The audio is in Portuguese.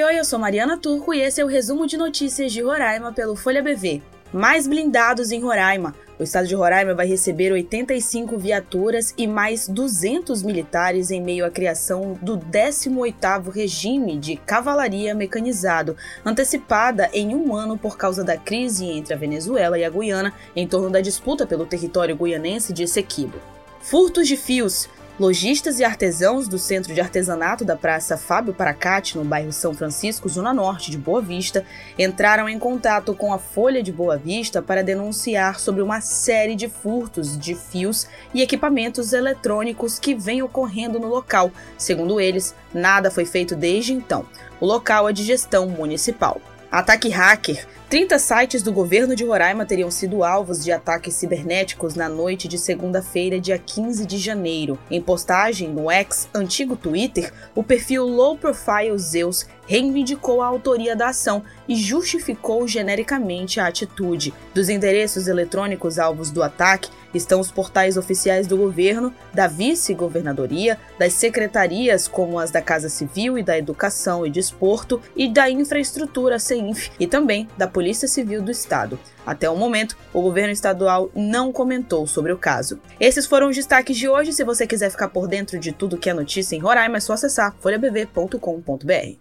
eu sou Mariana Turco e esse é o resumo de notícias de Roraima pelo Folha BV. Mais blindados em Roraima. O estado de Roraima vai receber 85 viaturas e mais 200 militares em meio à criação do 18º regime de cavalaria mecanizado, antecipada em um ano por causa da crise entre a Venezuela e a Guiana em torno da disputa pelo território guianense de Essequibo. Furtos de fios. Lojistas e artesãos do Centro de Artesanato da Praça Fábio Paracate, no bairro São Francisco, zona norte de Boa Vista, entraram em contato com a Folha de Boa Vista para denunciar sobre uma série de furtos de fios e equipamentos eletrônicos que vem ocorrendo no local. Segundo eles, nada foi feito desde então. O local é de gestão municipal. Ataque hacker 30 sites do governo de Roraima teriam sido alvos de ataques cibernéticos na noite de segunda-feira, dia 15 de janeiro. Em postagem no ex, antigo Twitter, o perfil Low Profile Zeus reivindicou a autoria da ação e justificou genericamente a atitude. Dos endereços eletrônicos alvos do ataque estão os portais oficiais do governo, da vice-governadoria, das secretarias como as da Casa Civil e da Educação e Desporto e da Infraestrutura CEINF e também da Polícia Civil do Estado. Até o momento, o governo estadual não comentou sobre o caso. Esses foram os destaques de hoje. Se você quiser ficar por dentro de tudo que é notícia em Roraima, é só acessar folhabv.com.br.